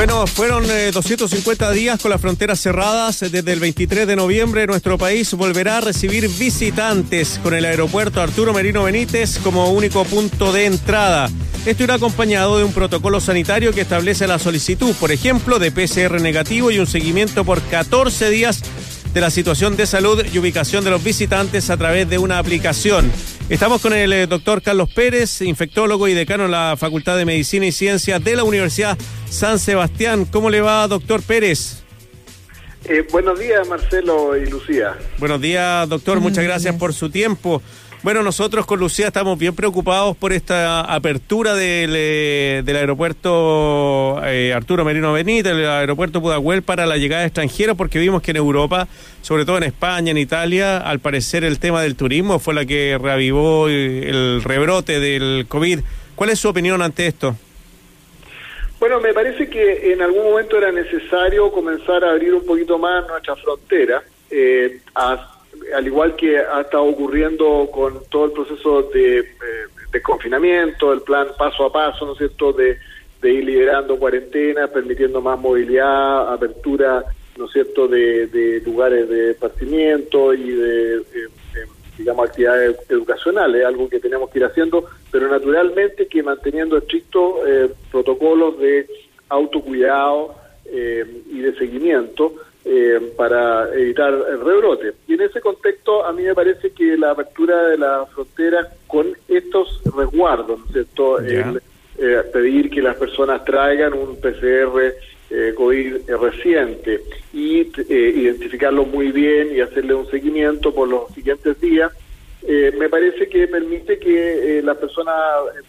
Bueno, fueron 250 eh, días con las fronteras cerradas. Desde el 23 de noviembre nuestro país volverá a recibir visitantes con el aeropuerto Arturo Merino Benítez como único punto de entrada. Esto irá acompañado de un protocolo sanitario que establece la solicitud, por ejemplo, de PCR negativo y un seguimiento por 14 días de la situación de salud y ubicación de los visitantes a través de una aplicación. Estamos con el eh, doctor Carlos Pérez, infectólogo y decano de la Facultad de Medicina y Ciencias de la Universidad San Sebastián. ¿Cómo le va, doctor Pérez? Eh, buenos días, Marcelo y Lucía. Buenos días, doctor. Muchas gracias por su tiempo. Bueno, nosotros con Lucía estamos bien preocupados por esta apertura del, eh, aeropuerto eh, Arturo Merino Benítez, el aeropuerto Pudahuel para la llegada de extranjeros, porque vimos que en Europa, sobre todo en España, en Italia, al parecer el tema del turismo fue la que reavivó el rebrote del COVID. ¿Cuál es su opinión ante esto? Bueno, me parece que en algún momento era necesario comenzar a abrir un poquito más nuestra frontera. Eh, a al igual que ha estado ocurriendo con todo el proceso de, eh, confinamiento, el plan paso a paso, ¿no es cierto?, de, ir liberando cuarentenas, permitiendo más movilidad, apertura, ¿no es cierto?, de, lugares de partimiento y de, digamos, actividades educacionales, algo que tenemos que ir haciendo, pero naturalmente que manteniendo estrictos eh, protocolos de autocuidado eh, y de seguimiento, eh, para evitar el rebrote. Y en ese contexto, a mí me parece que la apertura de la frontera con estos resguardos, ¿no es cierto? El, eh, pedir que las personas traigan un PCR eh, COVID reciente y identificarlo muy bien y hacerle un seguimiento por los siguientes días, me parece que permite que las personas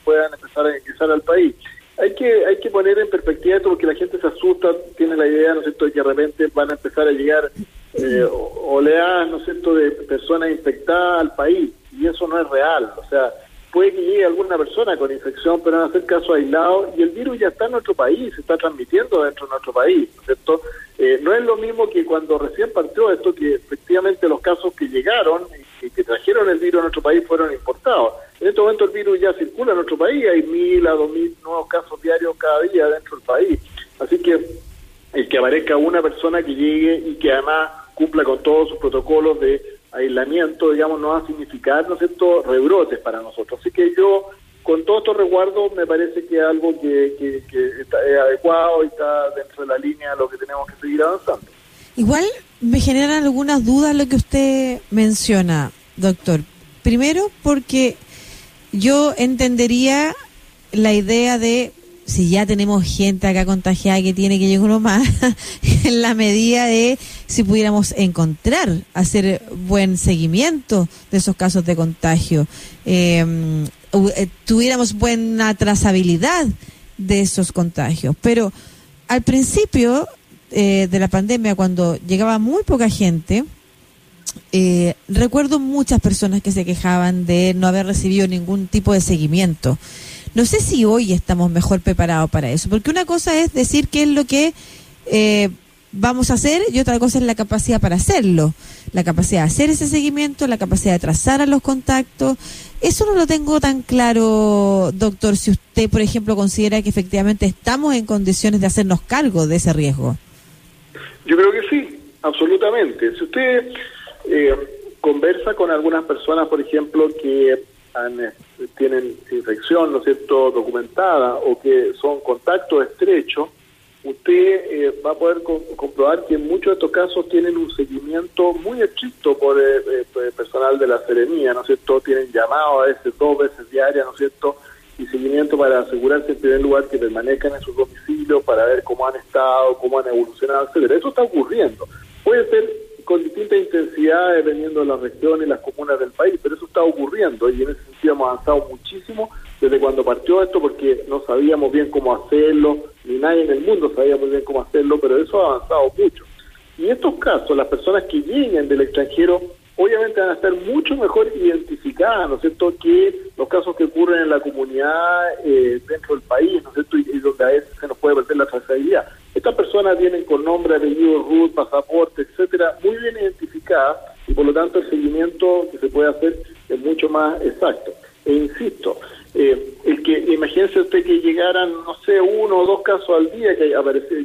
puedan empezar a ingresar al país hay que hay que poner en perspectiva esto porque la gente se asusta, tiene la idea, ¿no es de que de repente van a empezar a llegar eh, oleadas, ¿no es cierto?, de personas infectadas al país y eso no es real, o sea, puede que llegue alguna persona con infección, pero van a ser casos aislados y el virus ya está en nuestro país, se está transmitiendo dentro de nuestro país, ¿no es cierto? Eh, no es lo mismo que cuando recién partió esto, que efectivamente los casos que llegaron y que trajeron el virus a nuestro país fueron importados. En este momento el virus ya circula en nuestro país, hay mil a dos mil nuevos casos diarios cada día dentro del país. Así que el que aparezca una persona que llegue y que además cumpla con todos sus protocolos de aislamiento, digamos, no va a significar, ¿no es cierto?, rebrotes para nosotros. Así que yo, con todos estos resguardos, me parece que es algo que, que, está adecuado y está dentro de la línea de lo que tenemos que seguir avanzando. Igual me generan algunas dudas lo que usted menciona, doctor. Primero, porque yo entendería la idea de si ya tenemos gente acá contagiada que tiene que llegar uno más, en la medida de si pudiéramos encontrar, hacer buen seguimiento de esos casos de contagio, em, eh, tuviéramos buena trazabilidad de esos contagios. Pero al principio eh, de la pandemia, cuando llegaba muy poca gente, eh, recuerdo muchas personas que se quejaban de no haber recibido ningún tipo de seguimiento. No sé si hoy estamos mejor preparados para eso, porque una cosa es decir qué es lo que eh, vamos a hacer y otra cosa es la capacidad para hacerlo. La capacidad de hacer ese seguimiento, la capacidad de trazar a los contactos. Eso no lo tengo tan claro, doctor, si usted, por ejemplo, considera que efectivamente estamos en condiciones de hacernos cargo de ese riesgo. Yo creo que sí, absolutamente. Si usted eh, conversa con algunas personas, por ejemplo, que eh, tienen infección, ¿no es cierto?, documentada o que son contactos estrechos, usted eh, va a poder comprobar que en muchos de estos casos tienen un seguimiento muy estricto por el personal de la serenía, ¿no es cierto?, tienen llamado a veces dos veces diarias, ¿no es cierto?, y seguimiento para asegurarse en primer lugar que permanezcan en sus domicilios, para ver cómo han estado, cómo han evolucionado. Eso está ocurriendo. Puede ser con distinta intensidad dependiendo de la región y las comunas del país, pero eso está ocurriendo y en ese sentido hemos avanzado muchísimo desde cuando partió esto porque no sabíamos bien cómo hacerlo, ni nadie en el mundo sabía muy bien cómo hacerlo, pero eso ha avanzado mucho. Y en estos casos, las personas que lleguen del extranjero obviamente van a estar mucho mejor identificadas, ¿no es cierto?, que los casos que ocurren en la comunidad eh, dentro del país, ¿no es cierto?, y, donde a veces se nos puede perder la trazabilidad. Estas personas vienen con nombre, apellido, RUT, pasaporte, etcétera, muy bien identificadas y por lo tanto el seguimiento que se puede hacer es mucho más exacto. E insisto, eh, el que imagínense usted que llegaran, no sé, uno o dos casos al día que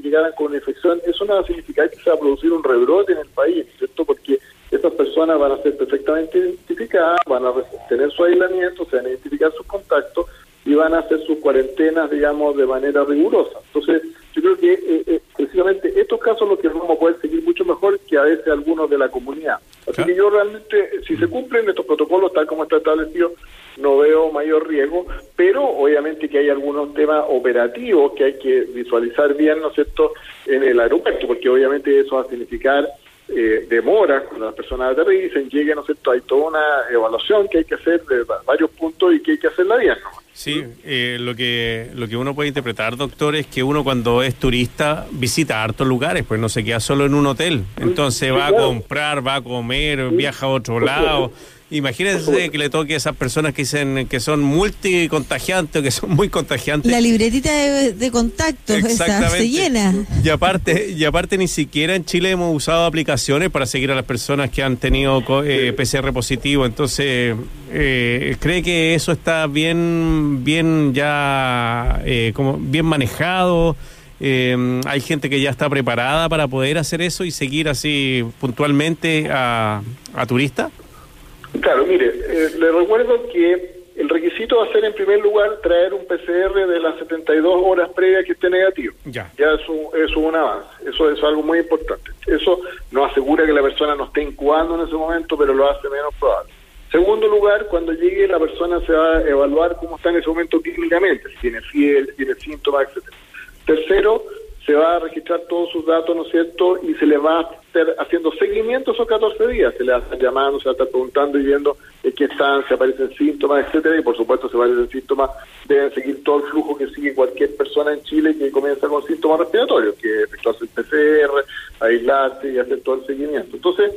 llegaran con infección, eso no va a significar que se va a producir un rebrote en el país, ¿cierto? Porque estas personas van a ser perfectamente identificadas, van a tener su aislamiento, se van a identificar sus contactos y van a hacer sus cuarentenas, digamos, de manera rigurosa. Entonces, yo creo que eh, eh, precisamente estos casos los que vamos a poder seguir mucho mejor que a veces algunos de la comunidad. Así que yo realmente, si se cumplen estos protocolos tal como está establecido, no veo mayor riesgo, pero obviamente que hay algunos temas operativos que hay que visualizar bien, ¿no es cierto?, en el aeropuerto, porque obviamente eso va a significar eh, demora cuando las personas aterricen, lleguen, ¿no es cierto? Hay toda una evaluación que hay que hacer de varios puntos y que hay que hacerla bien, ¿no? Sí, eh, lo que lo que uno puede interpretar, doctor, es que uno cuando es turista visita hartos lugares, pues no se queda solo en un hotel. Entonces va a comprar, va a comer, viaja a otro lado. Imagínense que le toque a esas personas que dicen que son multicontagiantes, que son muy contagiantes. La libretita de, contactos esa, se llena. Y aparte, y aparte ni siquiera en Chile hemos usado aplicaciones para seguir a las personas que han tenido eh, PCR positivo. Entonces, eh, ¿cree que eso está bien, bien ya, eh, como bien manejado? hay gente que ya está preparada para poder hacer eso y seguir así puntualmente a, a turistas. Claro, mire, eh, le recuerdo que el requisito va a ser en primer lugar traer un PCR de las 72 horas previas que esté negativo. Ya, ya eso, es un avance, eso es algo muy importante. Eso no asegura que la persona no esté incubando en ese momento, pero lo hace menos probable. Segundo lugar, cuando llegue la persona se va a evaluar cómo está en ese momento clínicamente, si tiene fiebre, si tiene síntomas, etcétera. Tercero, se va a registrar todos sus datos, ¿no es cierto? Y se le va a estar haciendo seguimiento esos 14 días. Se le va a estar llamando, se va a estar preguntando y viendo en qué están, si aparecen síntomas, etcétera. Y por supuesto, si aparecen síntomas, deben seguir todo el flujo que sigue cualquier persona en Chile que comienza con síntomas respiratorios, que efectuarse el PCR, aislarse y hacer todo el seguimiento. Entonces,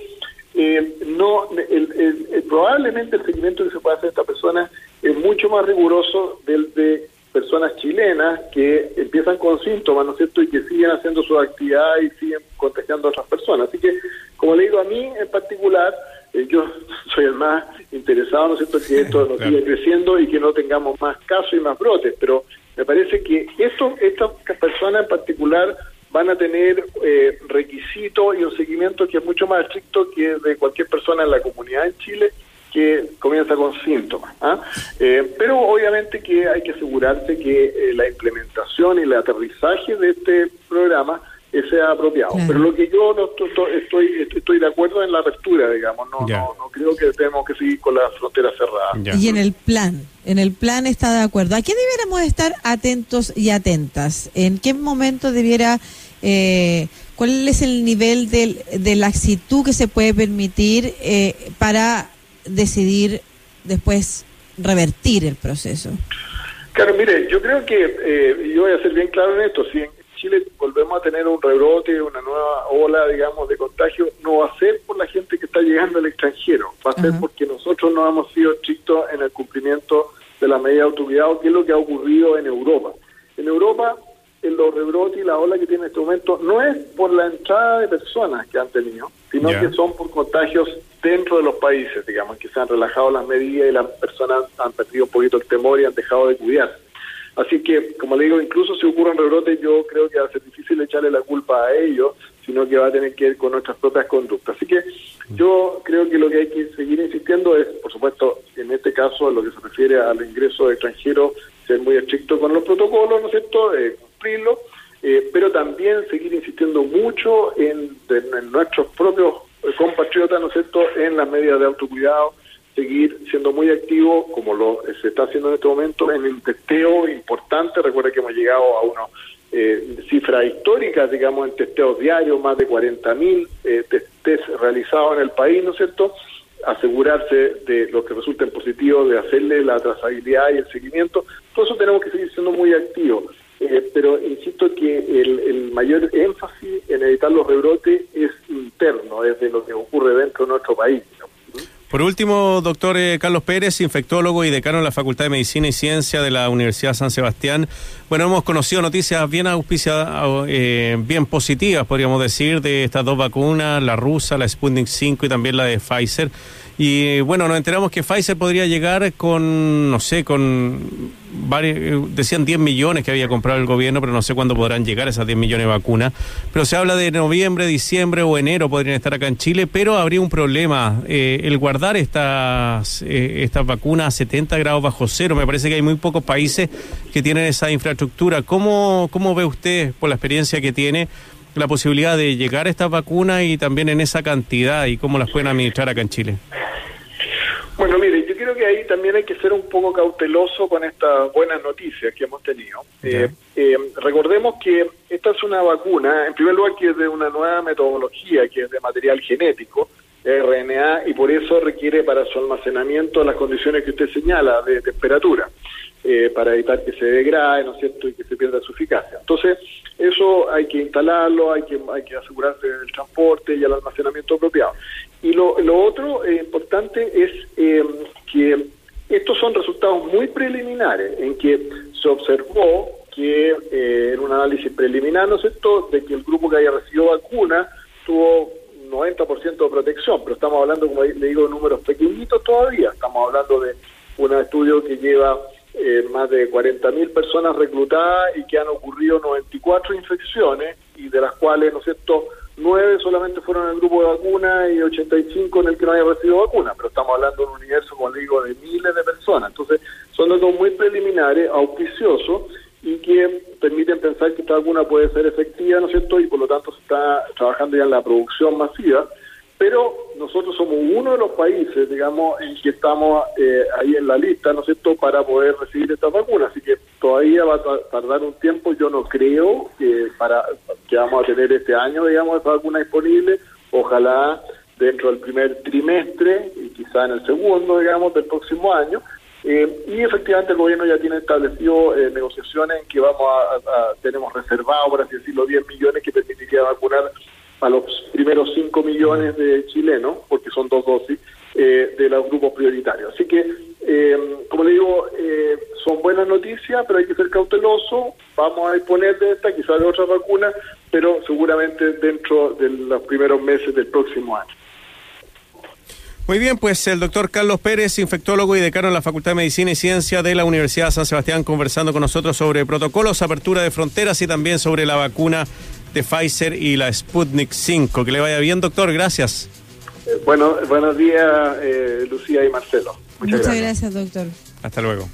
eh, no el, probablemente el seguimiento que se puede hacer a esta persona es mucho más riguroso del de personas chilenas que empiezan con síntomas, ¿no es cierto?, y que siguen haciendo su actividad y siguen contagiando a otras personas. Así que, como le digo a mí en particular, eh, yo soy el más interesado, ¿no es cierto?, que esto nos siga creciendo y que no tengamos más casos y más brotes, pero me parece que esto, estas personas en particular van a tener eh, requisitos y un seguimiento que es mucho más estricto que de cualquier persona en la comunidad en Chile que comienza con síntomas. ¿ah? Eh, pero obviamente que hay que asegurarse que eh, la implementación y el aterrizaje de este programa eh, sea apropiado. Pero lo que yo no estoy, estoy, de acuerdo en la apertura, digamos, no, no, no, creo que tenemos que seguir con la frontera cerrada. Y en el plan, en el plan está de acuerdo. ¿A qué debiéramos estar atentos y atentas? ¿En qué momento debiera... ¿Cuál es el nivel de, de laxitud que se puede permitir para decidir después revertir el proceso? Claro, mire, yo creo que, eh, yo voy a ser bien claro en esto, si en Chile volvemos a tener un rebrote, una nueva ola, digamos, de contagio, no va a ser por la gente que está llegando al extranjero, va a ser porque nosotros no hemos sido estrictos en el cumplimiento de la medida de autocuidado, que es lo que ha ocurrido en Europa. En Europa los rebrotes y la ola que tiene en este momento no es por la entrada de personas que han tenido, sino que son por contagios dentro de los países, digamos, que se han relajado las medidas y las personas han perdido un poquito el temor y han dejado de cuidar. Así que, como le digo, incluso si ocurren rebrotes, yo creo que va a ser difícil echarle la culpa a ellos, sino que va a tener que ir con nuestras propias conductas. Así que yo creo que lo que hay que seguir insistiendo es, por supuesto, en este caso, en lo que se refiere al ingreso de extranjeros, ser muy estricto con los protocolos, ¿no es cierto?, eh, eh, pero también seguir insistiendo mucho en, nuestros propios eh, compatriotas, ¿no es cierto?, en las medidas de autocuidado, seguir siendo muy activo, como lo se está haciendo en este momento, en el testeo importante. Recuerda que hemos llegado a unas cifras históricas, digamos, en testeos diarios, más de 40.000 eh, test realizados en el país, ¿no es cierto?, asegurarse de los que resulten positivos, de hacerle la trazabilidad y el seguimiento. Por eso tenemos que seguir siendo muy activos. Eh, pero insisto que el, mayor énfasis en evitar los rebrotes es interno, es de lo que ocurre dentro de nuestro país. Por último, doctor eh, Carlos Pérez, infectólogo y decano de la Facultad de Medicina y Ciencia de la Universidad San Sebastián. Bueno, hemos conocido noticias bien auspiciadas, eh, bien positivas, podríamos decir, de estas dos vacunas, la rusa, la Sputnik 5 y también la de Pfizer Y bueno, nos enteramos que Pfizer podría llegar con, no sé, con varios, decían 10 millones que había comprado el gobierno, pero no sé cuándo podrán llegar esas 10 millones de vacunas. Pero se habla de noviembre, diciembre o enero podrían estar acá en Chile, pero habría un problema. Eh, el guardar estas, eh, estas vacunas a 70 grados bajo cero, me parece que hay muy pocos países que tienen esa infraestructura. ¿Cómo, cómo ve usted, por la experiencia que tiene, la posibilidad de llegar a estas vacunas y también en esa cantidad y cómo las pueden administrar acá en Chile? Bueno, mire, yo creo que ahí también hay que ser un poco cauteloso con estas buenas noticias que hemos tenido. Eh, eh, recordemos que esta es una vacuna, en primer lugar, que es de una nueva metodología, que es de material genético, RNA, y por eso requiere para su almacenamiento las condiciones que usted señala de temperatura. Eh, para evitar que se degrade, ¿no cierto?, y que se pierda su eficacia. Entonces, eso hay que instalarlo, hay que, hay que asegurarse del transporte y el almacenamiento apropiado. Y lo, otro eh, importante es eh, que estos son resultados muy preliminares, en que se observó que en un análisis preliminar, ¿no es cierto?, de que el grupo que haya recibido vacuna tuvo 90% de protección, pero estamos hablando, como le digo, de números pequeñitos todavía, estamos hablando de un estudio que lleva eh, más de 40.000 personas reclutadas y que han ocurrido 94 infecciones y de las cuales, ¿no es cierto?, 9 solamente fueron en el grupo de vacuna y 85 en el que no haya recibido vacuna, pero estamos hablando de un universo, como digo, de miles de personas. Entonces, son datos muy preliminares, auspiciosos y que permiten pensar que esta vacuna puede ser efectiva, ¿no es cierto?, y por lo tanto se está trabajando ya en la producción masiva pero nosotros somos uno de los países, digamos, en que estamos eh, ahí en la lista, ¿no es cierto?, para poder recibir esta vacuna, así que todavía va a tardar un tiempo, yo no creo que para que vamos a tener este año, digamos, esta vacuna disponible, ojalá dentro del primer trimestre y quizá en el segundo, digamos, del próximo año, eh, y efectivamente el gobierno ya tiene establecido eh, negociaciones en que vamos a, tenemos reservado, por así decirlo, 10 millones que permitiría vacunar a los primeros 5 millones de chilenos, porque son dos dosis, eh, de los grupos prioritarios. Así que, eh, como le digo, eh, son buenas noticias, pero hay que ser cauteloso. Vamos a disponer de esta, quizás de otra vacuna, pero seguramente dentro de los primeros meses del próximo año. Muy bien, pues el doctor Carlos Pérez, infectólogo y decano en la Facultad de Medicina y Ciencia de la Universidad de San Sebastián, conversando con nosotros sobre protocolos, apertura de fronteras y también sobre la vacuna de Pfizer y la Sputnik 5. Que le vaya bien, doctor. Gracias. Eh, bueno, buenos días, eh, Lucía y Marcelo. Muchas, gracias, doctor. Hasta luego.